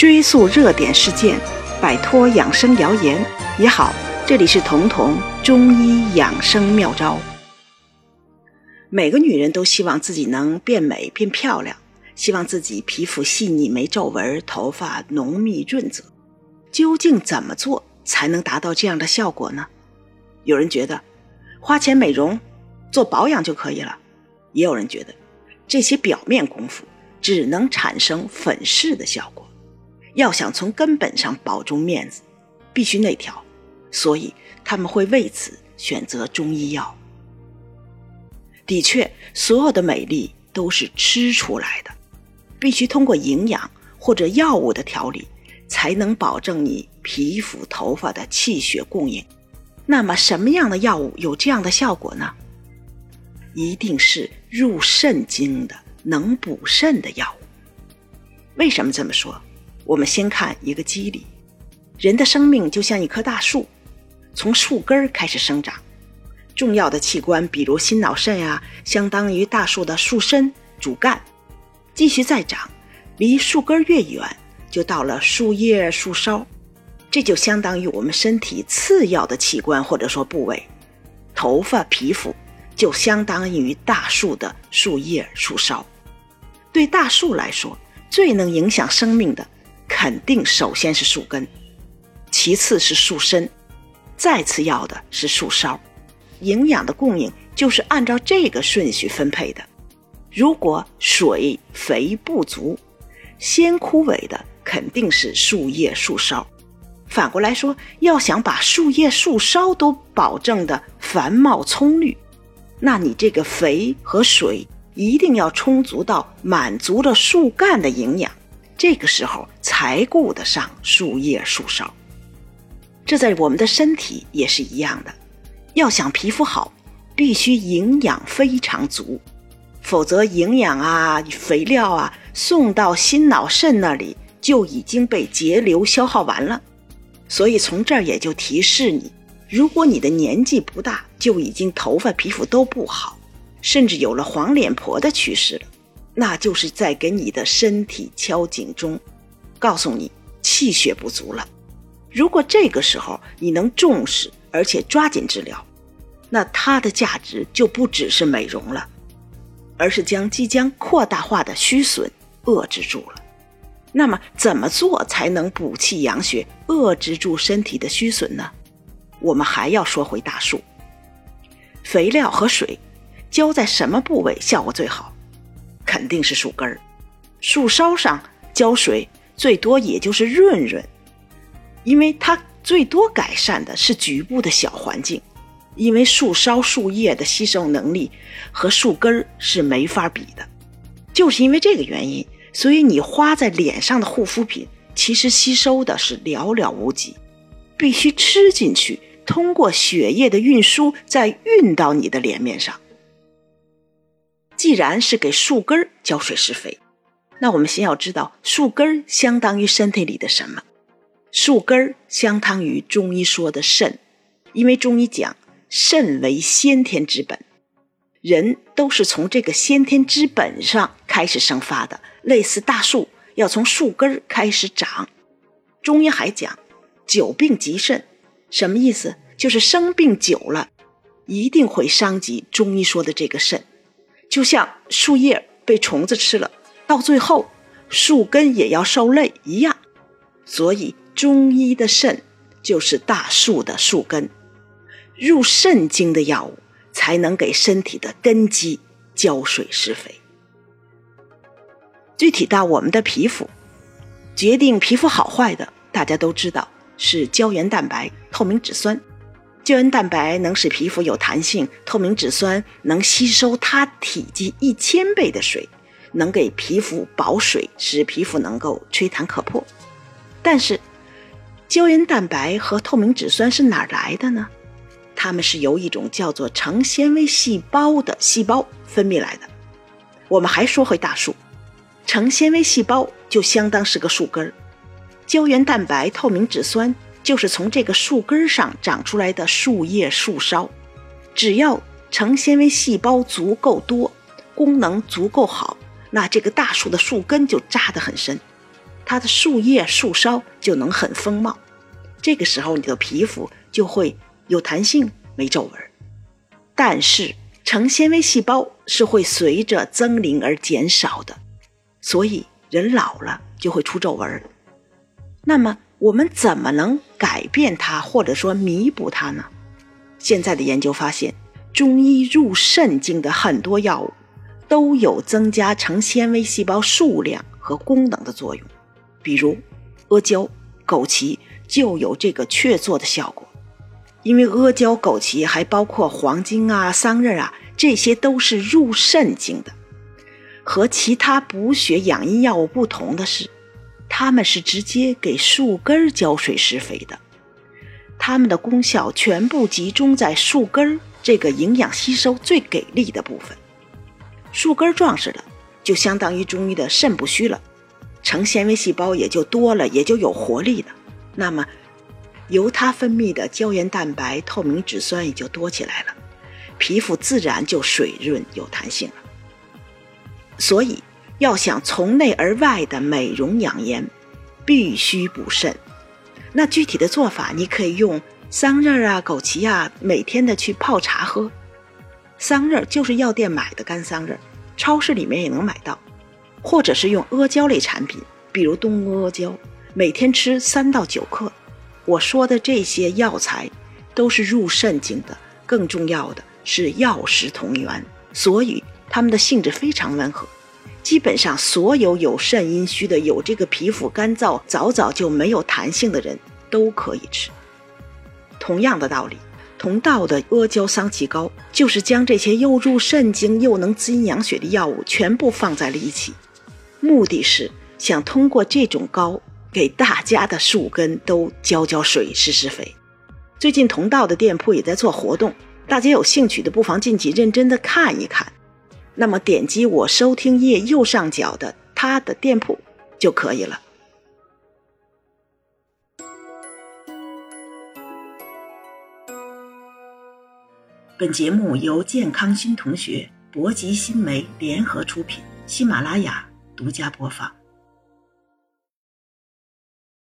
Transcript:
追溯热点事件，摆脱养生谣言也好。这里是彤彤中医养生妙招。每个女人都希望自己能变美变漂亮，希望自己皮肤细腻没皱纹，头发浓密润泽。究竟怎么做才能达到这样的效果呢？有人觉得花钱美容、做保养就可以了，也有人觉得这些表面功夫只能产生粉饰的效果。要想从根本上保住面子，必须内调，所以他们会为此选择中医药。的确，所有的美丽都是吃出来的，必须通过营养或者药物的调理，才能保证你皮肤、头发的气血供应。那么，什么样的药物有这样的效果呢？一定是入肾经的、能补肾的药物。为什么这么说？我们先看一个机理：人的生命就像一棵大树，从树根开始生长。重要的器官，比如心脑肾呀，相当于大树的树身、主干。继续再长，离树根越远，就到了树叶、树梢。这就相当于我们身体次要的器官或者说部位。头发、皮肤就相当于大树的树叶、树梢。对大树来说，最能影响生命的。肯定首先是树根，其次是树身，再次要的是树梢。营养的供应就是按照这个顺序分配的。如果水肥不足，先枯萎的肯定是树叶、树梢。反过来说，要想把树叶、树梢都保证的繁茂葱绿，那你这个肥和水一定要充足到满足了树干的营养。这个时候才顾得上树叶树梢，这在我们的身体也是一样的。要想皮肤好，必须营养非常足，否则营养啊、肥料啊送到心脑肾那里就已经被节流消耗完了。所以从这儿也就提示你：如果你的年纪不大，就已经头发皮肤都不好，甚至有了黄脸婆的趋势了。那就是在给你的身体敲警钟，告诉你气血不足了。如果这个时候你能重视而且抓紧治疗，那它的价值就不只是美容了，而是将即将扩大化的虚损遏制住了。那么怎么做才能补气养血、遏制住身体的虚损呢？我们还要说回大树，肥料和水浇在什么部位效果最好？肯定是树根儿，树梢上浇水最多也就是润润，因为它最多改善的是局部的小环境，因为树梢树叶的吸收能力和树根儿是没法比的，就是因为这个原因，所以你花在脸上的护肤品其实吸收的是寥寥无几，必须吃进去，通过血液的运输再运到你的脸面上。既然是给树根浇水施肥，那我们先要知道树根相当于身体里的什么？树根相当于中医说的肾，因为中医讲肾为先天之本，人都是从这个先天之本上开始生发的，类似大树要从树根开始长。中医还讲久病及肾，什么意思？就是生病久了，一定会伤及中医说的这个肾。就像树叶被虫子吃了，到最后树根也要受累一样。所以中医的肾就是大树的树根，入肾经的药物才能给身体的根基浇水施肥。具体到我们的皮肤，决定皮肤好坏的，大家都知道是胶原蛋白、透明质酸。胶原蛋白能使皮肤有弹性，透明质酸能吸收它体积一千倍的水，能给皮肤保水，使皮肤能够吹弹可破。但是，胶原蛋白和透明质酸是哪来的呢？它们是由一种叫做成纤维细胞的细胞分泌来的。我们还说回大树，成纤维细胞就相当是个树根儿，胶原蛋白、透明质酸。就是从这个树根上长出来的树叶、树梢，只要成纤维细胞足够多，功能足够好，那这个大树的树根就扎得很深，它的树叶树梢就能很丰茂。这个时候，你的皮肤就会有弹性，没皱纹。但是，成纤维细胞是会随着增龄而减少的，所以人老了就会出皱纹。那么，我们怎么能改变它，或者说弥补它呢？现在的研究发现，中医入肾经的很多药物都有增加成纤维细胞数量和功能的作用，比如阿胶、枸杞就有这个确做的效果。因为阿胶、枸杞还包括黄精啊、桑葚啊，这些都是入肾经的。和其他补血养阴药物不同的是，它们是直接给树根儿浇水施肥的。它们的功效全部集中在树根儿这个营养吸收最给力的部分。树根儿壮实了，就相当于中医的肾不虚了，成纤维细胞也就多了，也就有活力了。那么，由它分泌的胶原蛋白、透明质酸也就多起来了，皮肤自然就水润有弹性了。所以，要想从内而外的美容养颜，必须补肾。那具体的做法，你可以用桑葚啊、枸杞啊，每天的去泡茶喝。桑葚就是药店买的干桑葚，超市里面也能买到，或者是用阿胶类产品，比如东阿阿胶，每天吃三到九克。我说的这些药材都是入肾经的，更重要的是药食同源，所以它们的性质非常温和。基本上所有有肾阴虚的、有这个皮肤干燥、早早就没有弹性的人都可以吃。同样的道理，同道的阿胶桑杞膏就是将这些又入肾经又能滋阴养血的药物全部放在了一起，目的是想通过这种膏给大家的树根都浇浇水、施施肥。最近同道的店铺也在做活动，大家有兴趣的不妨进去认真的看一看。那么点击我收听页右上角的他的店铺就可以了。本节目由健康新同学、博吉新媒联合出品，喜马拉雅独家播放。